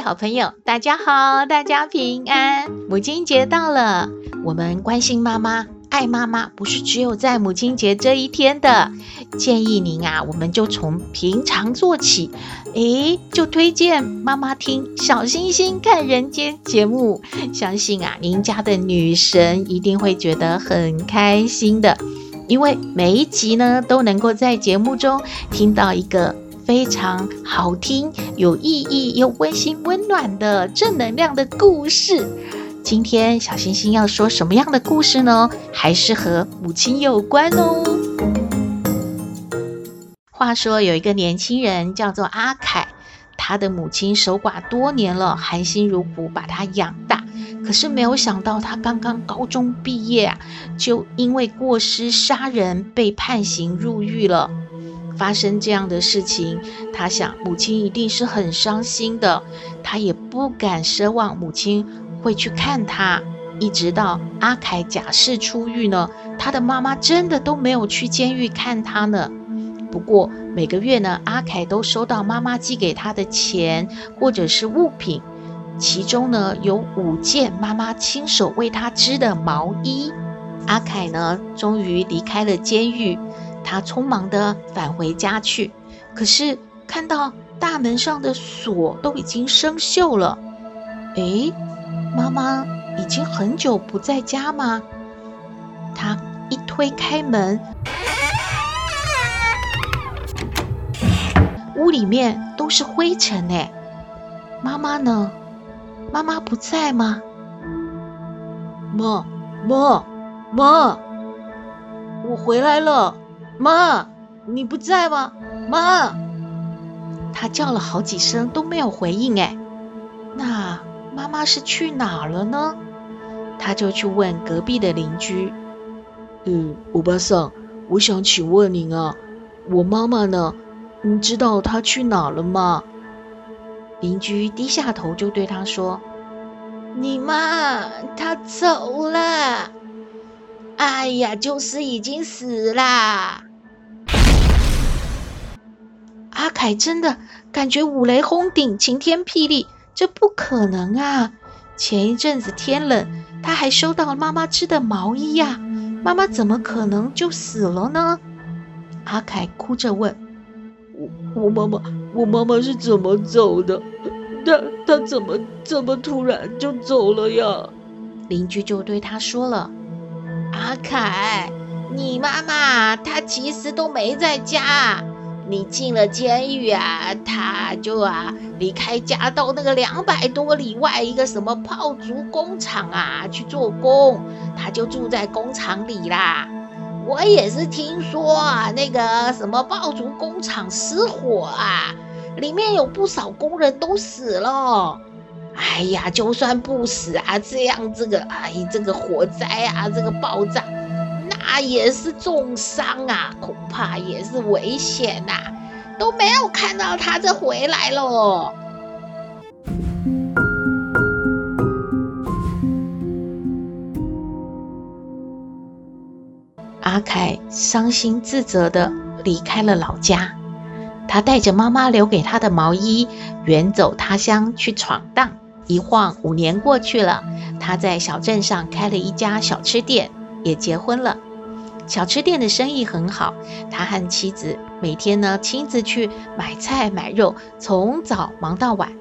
好朋友，大家好，大家平安。母亲节到了，我们关心妈妈、爱妈妈，不是只有在母亲节这一天的。建议您啊，我们就从平常做起，诶，就推荐妈妈听《小星星看人间》节目。相信啊，您家的女神一定会觉得很开心的，因为每一集呢，都能够在节目中听到一个。非常好听、有意义又温馨温暖的正能量的故事。今天小星星要说什么样的故事呢？还是和母亲有关哦。话说有一个年轻人叫做阿凯，他的母亲守寡多年了，含辛茹苦把他养大。可是没有想到，他刚刚高中毕业啊，就因为过失杀人被判刑入狱了。发生这样的事情，他想母亲一定是很伤心的，他也不敢奢望母亲会去看他。一直到阿凯假释出狱呢，他的妈妈真的都没有去监狱看他呢。不过每个月呢，阿凯都收到妈妈寄给他的钱或者是物品，其中呢有五件妈妈亲手为他织的毛衣。阿凯呢，终于离开了监狱。他匆忙地返回家去，可是看到大门上的锁都已经生锈了。诶，妈妈已经很久不在家吗？他一推开门，屋里面都是灰尘诶。妈妈呢？妈妈不在吗？妈，妈，妈，我回来了。妈，你不在吗？妈，他叫了好几声都没有回应。哎，那妈妈是去哪了呢？他就去问隔壁的邻居。嗯，欧巴桑，我想请问您啊，我妈妈呢？你知道她去哪了吗？邻居低下头就对他说：“你妈她走了。哎呀，就是已经死了。”阿凯真的感觉五雷轰顶，晴天霹雳，这不可能啊！前一阵子天冷，他还收到了妈妈织的毛衣呀，妈妈怎么可能就死了呢？阿凯哭着问：“我我妈妈，我妈妈是怎么走的？她她怎么这么突然就走了呀？”邻居就对他说了：“阿凯，你妈妈她其实都没在家。”你进了监狱啊，他就啊离开家到那个两百多里外一个什么炮竹工厂啊去做工，他就住在工厂里啦。我也是听说啊，那个什么爆竹工厂失火啊，里面有不少工人都死了。哎呀，就算不死啊，这样这个哎这个火灾啊，这个爆炸。那也是重伤啊，恐怕也是危险呐，都没有看到他这回来喽。阿凯伤心自责的离开了老家，他带着妈妈留给他的毛衣，远走他乡去闯荡。一晃五年过去了，他在小镇上开了一家小吃店，也结婚了。小吃店的生意很好，他和妻子每天呢亲自去买菜买肉，从早忙到晚。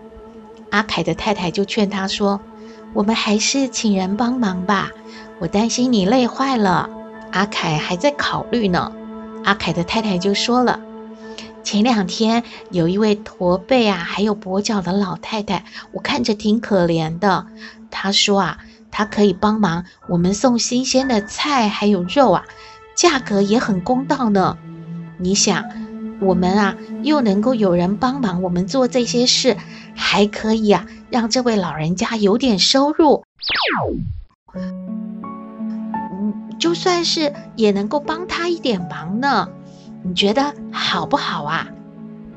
阿凯的太太就劝他说：“我们还是请人帮忙吧，我担心你累坏了。”阿凯还在考虑呢。阿凯的太太就说了：“前两天有一位驼背啊，还有跛脚的老太太，我看着挺可怜的。她说啊，她可以帮忙我们送新鲜的菜还有肉啊。”价格也很公道呢。你想，我们啊，又能够有人帮忙我们做这些事，还可以啊，让这位老人家有点收入。嗯，就算是也能够帮他一点忙呢。你觉得好不好啊？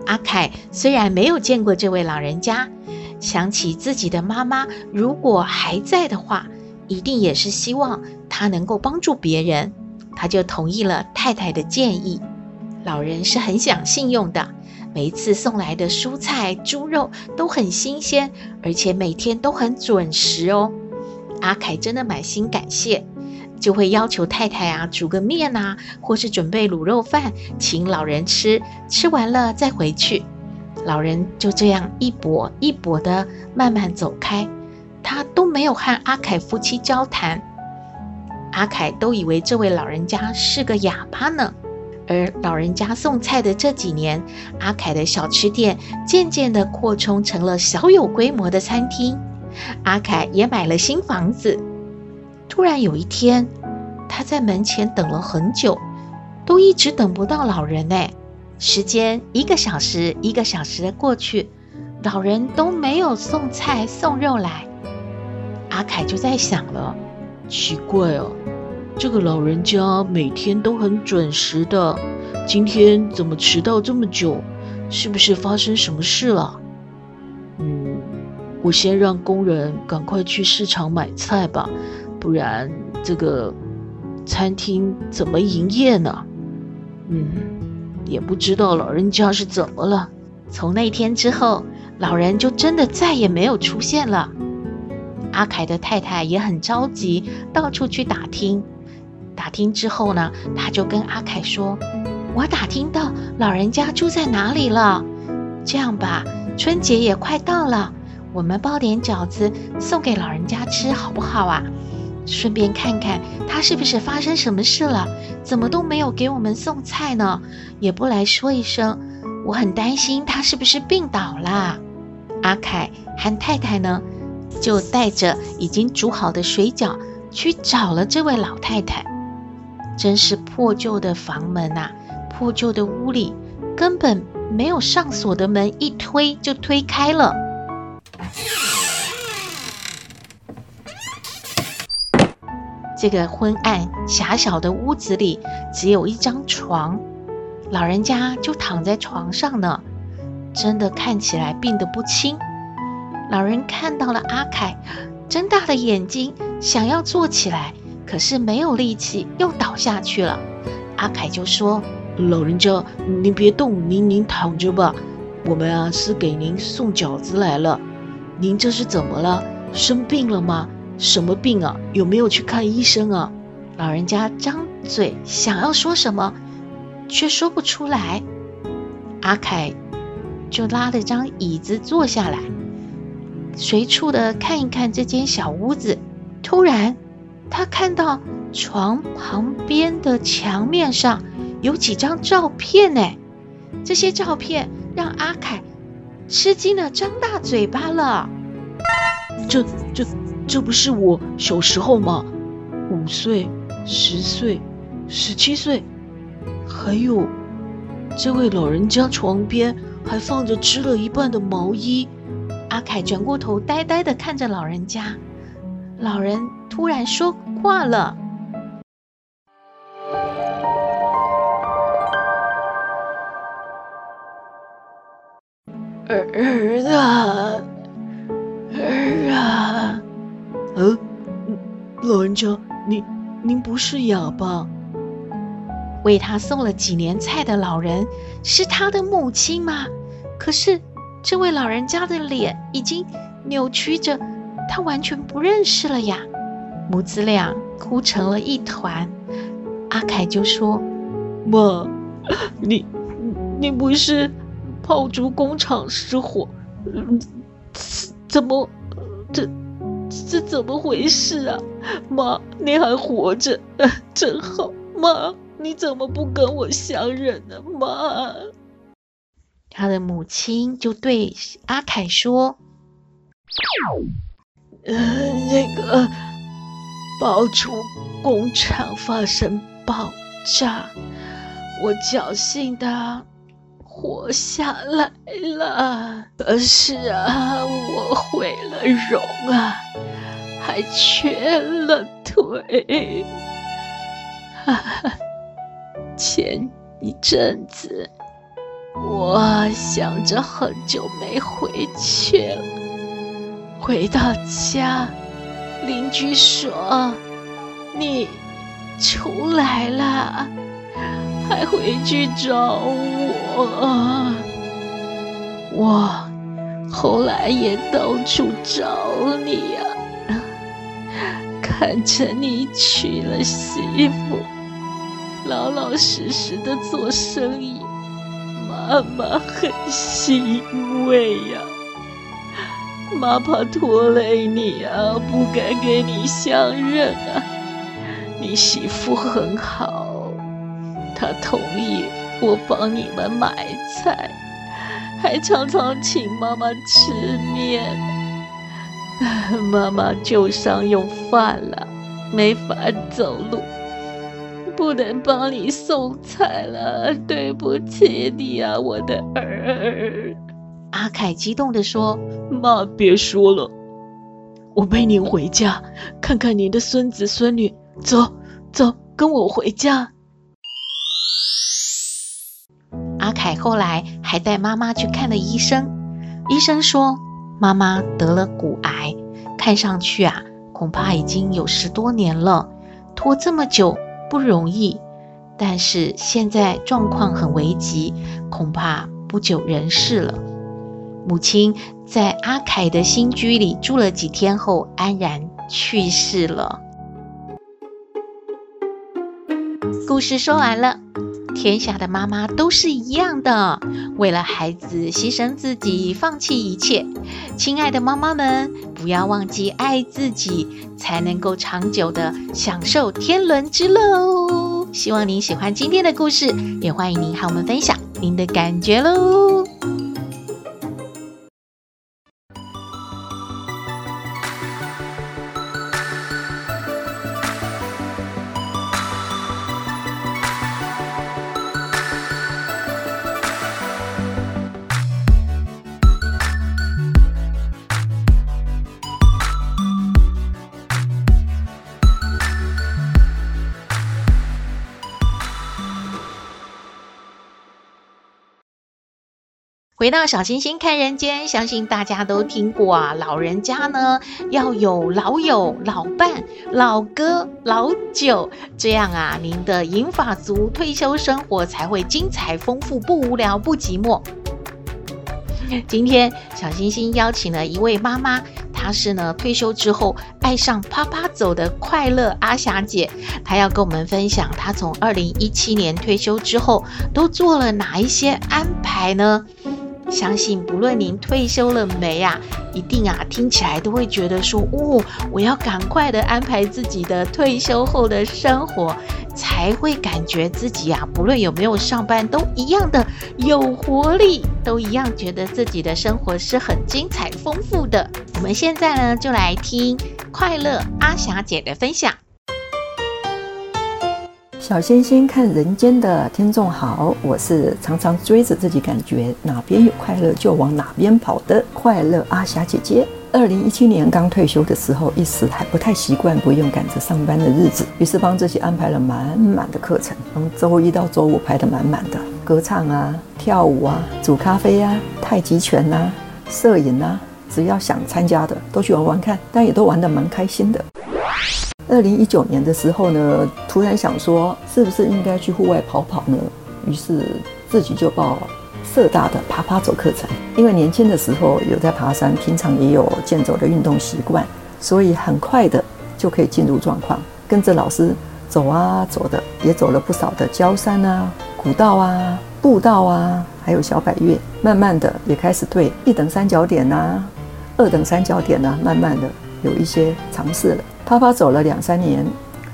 阿凯虽然没有见过这位老人家，想起自己的妈妈如果还在的话，一定也是希望他能够帮助别人，他就同意了太太的建议。老人是很讲信用的，每一次送来的蔬菜、猪肉都很新鲜，而且每天都很准时哦。阿凯真的满心感谢，就会要求太太啊煮个面啊，或是准备卤肉饭请老人吃，吃完了再回去。老人就这样一跛一跛的慢慢走开，他都没有和阿凯夫妻交谈。阿凯都以为这位老人家是个哑巴呢。而老人家送菜的这几年，阿凯的小吃店渐渐地扩充成了小有规模的餐厅。阿凯也买了新房子。突然有一天，他在门前等了很久，都一直等不到老人呢。时间一个小时一个小时的过去，老人都没有送菜送肉来。阿凯就在想了，奇怪哦。这个老人家每天都很准时的，今天怎么迟到这么久？是不是发生什么事了？嗯，我先让工人赶快去市场买菜吧，不然这个餐厅怎么营业呢？嗯，也不知道老人家是怎么了。从那天之后，老人就真的再也没有出现了。阿凯的太太也很着急，到处去打听。打听之后呢，他就跟阿凯说：“我打听到老人家住在哪里了。这样吧，春节也快到了，我们包点饺子送给老人家吃，好不好啊？顺便看看他是不是发生什么事了，怎么都没有给我们送菜呢？也不来说一声，我很担心他是不是病倒了。”阿凯和太太呢，就带着已经煮好的水饺去找了这位老太太。真是破旧的房门呐，破旧的屋里根本没有上锁的门，一推就推开了。这个昏暗狭小的屋子里只有一张床，老人家就躺在床上呢，真的看起来病得不轻。老人看到了阿凯，睁大了眼睛，想要坐起来。可是没有力气，又倒下去了。阿凯就说：“老人家，您别动，您您躺着吧。我们啊是给您送饺子来了。您这是怎么了？生病了吗？什么病啊？有没有去看医生啊？”老人家张嘴想要说什么，却说不出来。阿凯就拉了张椅子坐下来，随处的看一看这间小屋子。突然，他看到床旁边的墙面上有几张照片呢，这些照片让阿凯吃惊的张大嘴巴了。这、这、这不是我小时候吗？五岁、十岁、十七岁，还有这位老人家床边还放着织了一半的毛衣。阿凯转过头，呆呆的看着老人家。老人突然说话了：“儿儿啊，儿啊，嗯，老人家，您您不是哑巴？为他送了几年菜的老人是他的母亲吗？可是这位老人家的脸已经扭曲着。”他完全不认识了呀，母子俩哭成了一团。阿凯就说：“妈，你你不是炮竹工厂失火，怎么这这怎么回事啊？妈，你还活着，真好。妈，你怎么不跟我相认呢？妈。”他的母亲就对阿凯说。呃，那个爆竹工厂发生爆炸，我侥幸的活下来了。可是啊，我毁了容啊，还缺了腿。哈哈，前一阵子，我想着很久没回去了，回到家，邻居说你出来了。还回去找我，我后来也到处找你呀，看着你娶了媳妇，老老实实的做生意，妈妈很欣慰呀。妈怕拖累你啊，不敢给你相认啊。你媳妇很好。她同意我帮你们买菜，还常常请妈妈吃面。妈妈旧伤又犯了，没法走路，不能帮你送菜了。对不起你啊，我的儿。阿凯激动地说：“妈，别说了，我背您回家看看您的孙子孙女。走，走，跟我回家。”阿凯后来还带妈妈去看了医生，医生说妈妈得了骨癌，看上去啊，恐怕已经有十多年了，拖这么久不容易。但是现在状况很危急，恐怕不久人世了。母亲在阿凯的新居里住了几天后，安然去世了。故事说完了。天下的妈妈都是一样的，为了孩子牺牲自己，放弃一切。亲爱的妈妈们，不要忘记爱自己，才能够长久的享受天伦之乐哦。希望您喜欢今天的故事，也欢迎您和我们分享您的感觉喽。回到小星星看人间，相信大家都听过啊，老人家呢要有老友、老伴、老哥、老九，这样啊，您的银发族退休生活才会精彩丰富，不无聊，不寂寞。今天小星星邀请了一位妈妈，她是呢退休之后爱上趴趴走的快乐阿霞姐，她要跟我们分享她从二零一七年退休之后都做了哪一些安排呢？相信不论您退休了没啊，一定啊听起来都会觉得说，哦，我要赶快的安排自己的退休后的生活，才会感觉自己啊，不论有没有上班，都一样的有活力，都一样觉得自己的生活是很精彩丰富的。我们现在呢，就来听快乐阿霞姐的分享。小星星看人间的听众好，我是常常追着自己感觉哪边有快乐就往哪边跑的快乐阿霞姐姐。二零一七年刚退休的时候，一时还不太习惯不用赶着上班的日子，于是帮自己安排了满满的课程，从周一到周五排得满满的，歌唱啊、跳舞啊、煮咖啡啊、太极拳啊、摄影啊，只要想参加的都去玩玩看，但也都玩得蛮开心的。二零一九年的时候呢，突然想说，是不是应该去户外跑跑呢？于是自己就报社大的爬爬走课程。因为年轻的时候有在爬山，平常也有健走的运动习惯，所以很快的就可以进入状况。跟着老师走啊走的，也走了不少的郊山啊、古道啊、步道啊，还有小百岳。慢慢的也开始对一等三角点啊、二等三角点啊，慢慢的有一些尝试了。啪啪走了两三年，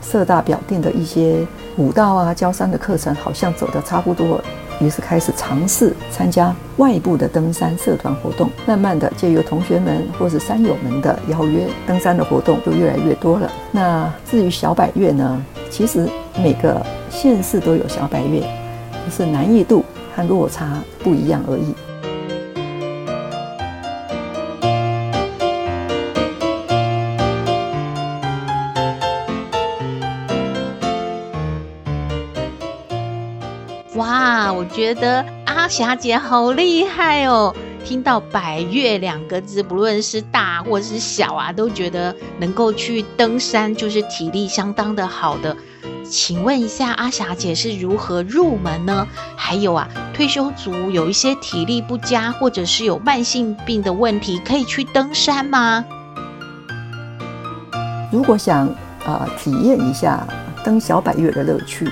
社大表定的一些武道啊、郊山的课程好像走得差不多了，于是开始尝试参加外部的登山社团活动。慢慢的，借由同学们或是山友们的邀约，登山的活动就越来越多了。那至于小百岳呢，其实每个县市都有小百岳，只是难易度和落差不一样而已。觉得阿霞姐好厉害哦！听到百岳两个字，不论是大或是小啊，都觉得能够去登山就是体力相当的好的。请问一下，阿霞姐是如何入门呢？还有啊，退休族有一些体力不佳或者是有慢性病的问题，可以去登山吗？如果想啊、呃、体验一下登小百岳的乐趣，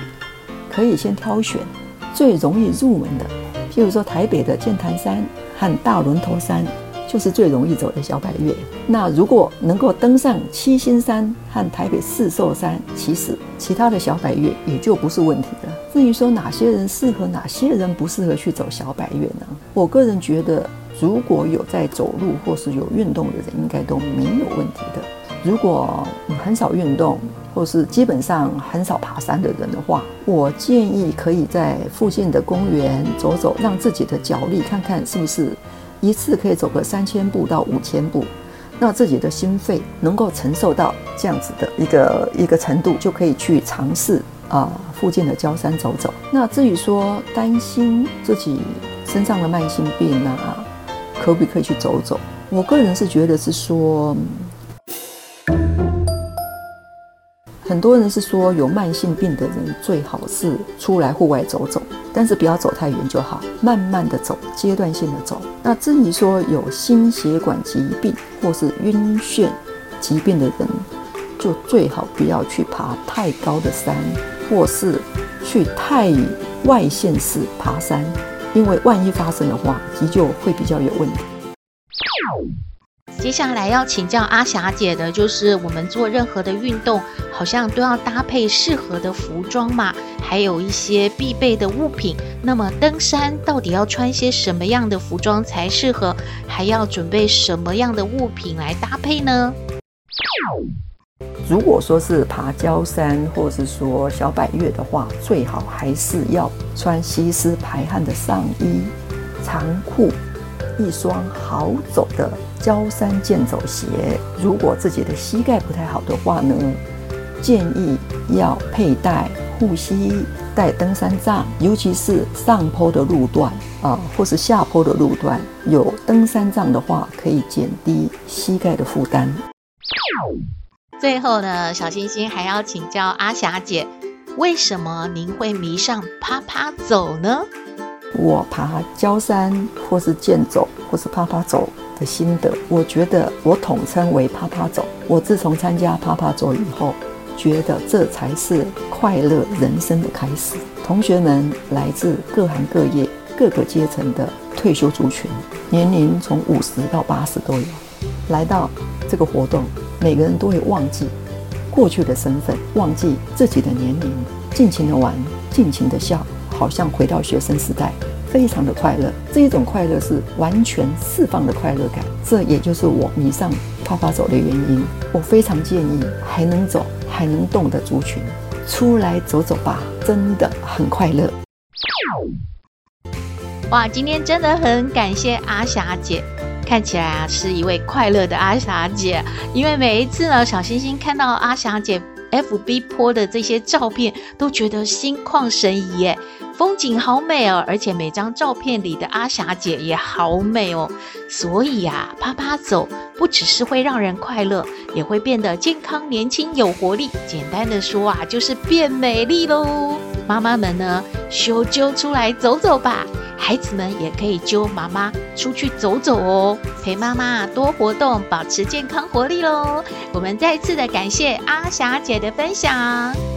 可以先挑选。最容易入门的，譬如说台北的剑潭山和大仑头山，就是最容易走的小百岳。那如果能够登上七星山和台北四兽山，其实其他的小百岳也就不是问题了。至于说哪些人适合，哪些人不适合去走小百岳呢？我个人觉得，如果有在走路或是有运动的人，应该都没有问题的。如果你很少运动，或是基本上很少爬山的人的话，我建议可以在附近的公园走走，让自己的脚力看看是不是一次可以走个三千步到五千步，那自己的心肺能够承受到这样子的一个一个程度，就可以去尝试啊附近的郊山走走。那至于说担心自己身上的慢性病啊，可不可以去走走？我个人是觉得是说。很多人是说有慢性病的人最好是出来户外走走，但是不要走太远就好，慢慢的走，阶段性的走。那至于说有心血管疾病或是晕眩疾病的人，就最好不要去爬太高的山，或是去太外县市爬山，因为万一发生的话，急救会比较有问题。接下来要请教阿霞姐的，就是我们做任何的运动，好像都要搭配适合的服装嘛，还有一些必备的物品。那么登山到底要穿些什么样的服装才适合？还要准备什么样的物品来搭配呢？如果说是爬焦山，或是说小百岳的话，最好还是要穿吸湿排汗的上衣、长裤。一双好走的郊山健走鞋。如果自己的膝盖不太好的话呢，建议要佩戴护膝、带登山杖，尤其是上坡的路段啊，或是下坡的路段，有登山杖的话，可以减低膝盖的负担。最后呢，小星星还要请教阿霞姐，为什么您会迷上趴趴走呢？我爬焦山，或是健走，或是趴趴走的心得，我觉得我统称为趴趴走。我自从参加趴趴走以后，觉得这才是快乐人生的开始。同学们来自各行各业、各个阶层的退休族群，年龄从五十到八十都有。来到这个活动，每个人都会忘记过去的身份，忘记自己的年龄，尽情的玩，尽情的笑。好像回到学生时代，非常的快乐。这一种快乐是完全释放的快乐感，这也就是我迷上趴趴走的原因。我非常建议还能走、还能动的族群出来走走吧，真的很快乐。哇，今天真的很感谢阿霞姐，看起来啊是一位快乐的阿霞姐。因为每一次呢，小星星看到阿霞姐 FB 泼的这些照片，都觉得心旷神怡耶。风景好美哦，而且每张照片里的阿霞姐也好美哦。所以呀，趴趴走不只是会让人快乐，也会变得健康、年轻、有活力。简单的说啊，就是变美丽喽。妈妈们呢，修揪出来走走吧。孩子们也可以揪妈妈出去走走哦，陪妈妈多活动，保持健康活力喽。我们再次的感谢阿霞姐的分享。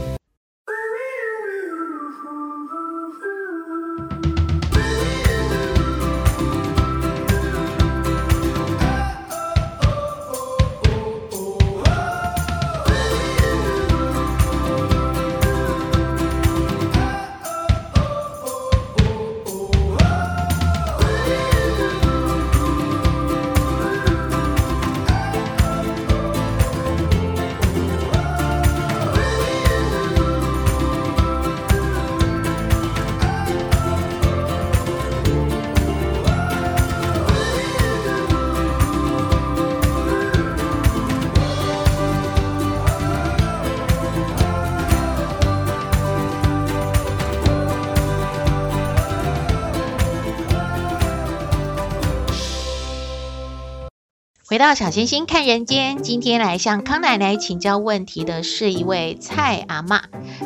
回到小星星看人间，今天来向康奶奶请教问题的是一位蔡阿嬷。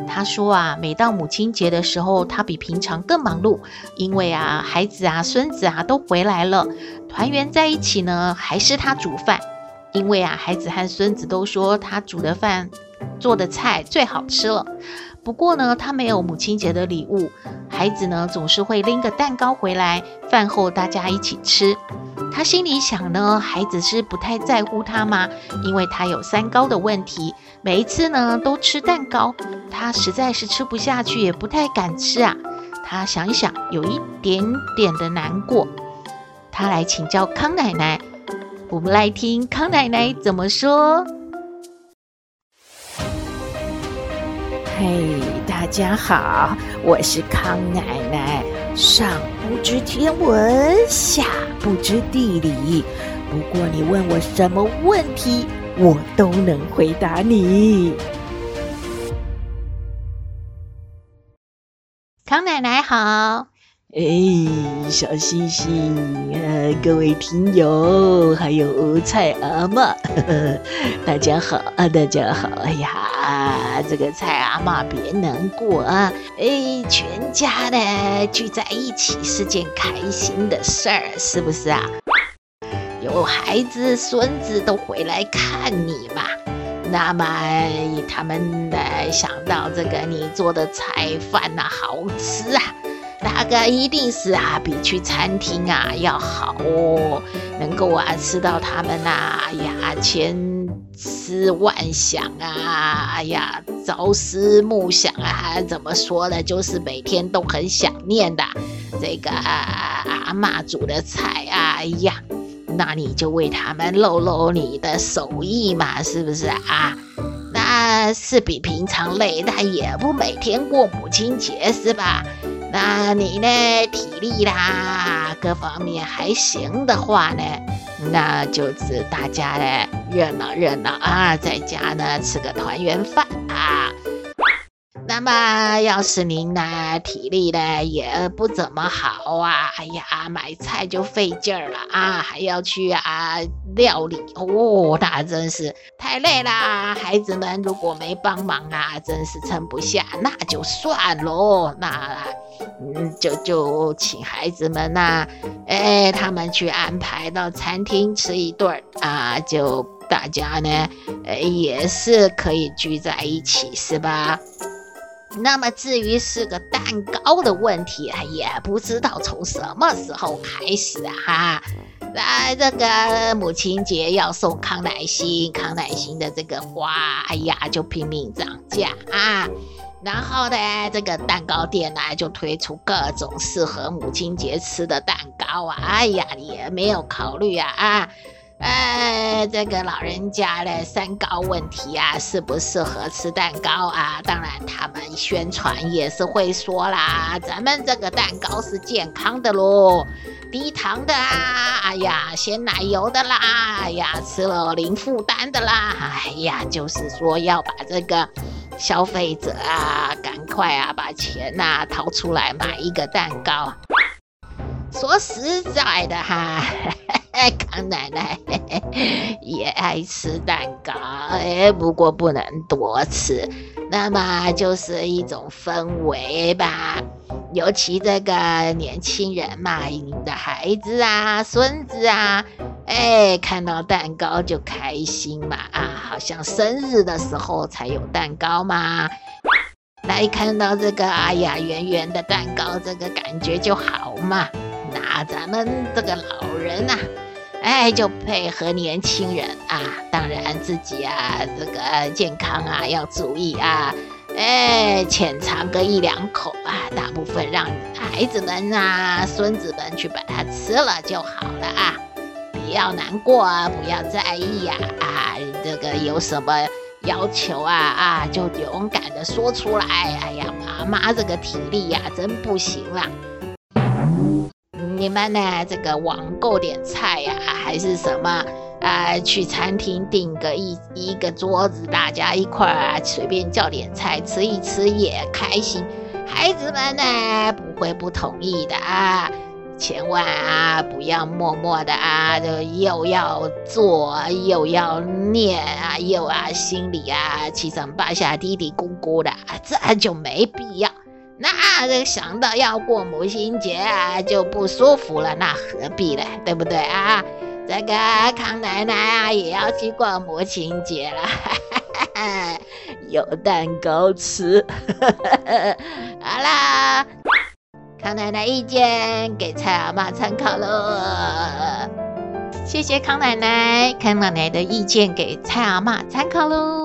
她说啊，每到母亲节的时候，她比平常更忙碌，因为啊，孩子啊、孙子啊都回来了，团圆在一起呢，还是她煮饭。因为啊，孩子和孙子都说她煮的饭、做的菜最好吃了。不过呢，她没有母亲节的礼物，孩子呢总是会拎个蛋糕回来，饭后大家一起吃。他心里想呢，孩子是不太在乎他吗？因为他有三高的问题，每一次呢都吃蛋糕，他实在是吃不下去，也不太敢吃啊。他想一想，有一点点的难过。他来请教康奶奶，我们来听康奶奶怎么说。嘿，大家好，我是康奶奶。上不知天文，下不知地理。不过你问我什么问题，我都能回答你。康奶奶好。哎，小星星，呃，各位听友，还有蔡阿嬷，呵呵，大家好啊，大家好！哎呀，这个蔡阿嬷别难过啊，哎，全家呢聚在一起是件开心的事儿，是不是啊？有孩子、孙子都回来看你嘛，那么他们呢想到这个你做的菜饭呐，好吃啊。那个一定是啊，比去餐厅啊要好哦，能够啊吃到他们呐、啊，呀，千思万想啊，哎呀，朝思暮想啊，怎么说呢？就是每天都很想念的这个阿嬷煮的菜啊，哎呀，那你就为他们露露你的手艺嘛，是不是啊？那是比平常累，但也不每天过母亲节是吧？那你呢？体力啦，各方面还行的话呢，那就是大家呢热闹热闹啊，在家呢吃个团圆饭啊。那么要是您呢体力呢也不怎么好啊，哎呀，买菜就费劲儿了啊，还要去啊料理哦，那真是太累啦。孩子们如果没帮忙啊，真是撑不下，那就算喽，那。嗯，就就请孩子们呐、啊，哎，他们去安排到餐厅吃一顿啊，就大家呢，哎，也是可以聚在一起，是吧？那么至于是个蛋糕的问题，也不知道从什么时候开始，哈，啊这个母亲节要送康乃馨，康乃馨的这个花，哎呀，就拼命涨价啊。然后呢，这个蛋糕店呢就推出各种适合母亲节吃的蛋糕啊！哎呀，也没有考虑啊啊！呃，这个老人家的三高问题啊，适不适合吃蛋糕啊？当然，他们宣传也是会说啦，咱们这个蛋糕是健康的喽，低糖的啊，哎呀，鲜奶油的啦，哎呀，吃了零负担的啦，哎呀，就是说要把这个。消费者啊，赶快啊，把钱呐、掏出来买一个蛋糕。说实在的哈，康奶奶 也爱吃蛋糕，哎，不过不能多吃。那么就是一种氛围吧，尤其这个年轻人嘛，你的孩子啊、孙子啊。哎，看到蛋糕就开心嘛！啊，好像生日的时候才有蛋糕嘛。来看到这个，哎呀，圆圆的蛋糕，这个感觉就好嘛。那咱们这个老人呐、啊，哎，就配合年轻人啊。当然自己啊，这个健康啊要注意啊。哎，浅尝个一两口啊，大部分让孩子们啊、孙子们去把它吃了就好了啊。不要难过啊，不要在意呀！啊，这个有什么要求啊？啊，就勇敢的说出来。哎呀，妈妈这个体力呀，真不行了。你们呢？这个网购点菜呀，还是什么啊？去餐厅订个一一个桌子，大家一块儿啊，随便叫点菜吃一吃也开心。孩子们呢，不会不同意的啊。千万啊，不要默默的啊，就又要做又要念啊，又啊心里啊七上八下嘀嘀咕咕的，这就没必要。那个想到要过母亲节啊，就不舒服了，那何必呢？对不对啊？这个康奶奶啊，也要去过母亲节了，有蛋糕吃。好啦，康奶奶意见给蔡阿嬷参考喽。谢谢康奶奶，康奶奶的意见给蔡阿嬷参考喽。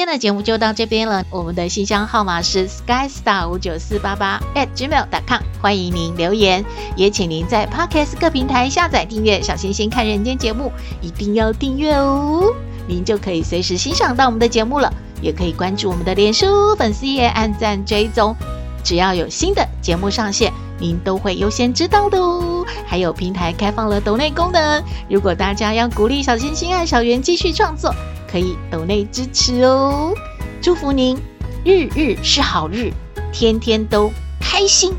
今天的节目就到这边了。我们的信箱号码是 skystar 五九四八八 at gmail.com，欢迎您留言，也请您在 Podcast 各平台下载订阅《小星星看人间》节目，一定要订阅哦，您就可以随时欣赏到我们的节目了。也可以关注我们的脸书粉丝页，按赞追踪，只要有新的节目上线，您都会优先知道的哦。还有平台开放了抖内功能，如果大家要鼓励小星星爱小圆继续创作。可以抖内支持哦，祝福您日日是好日，天天都开心，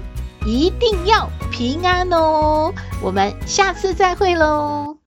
一定要平安哦。我们下次再会喽。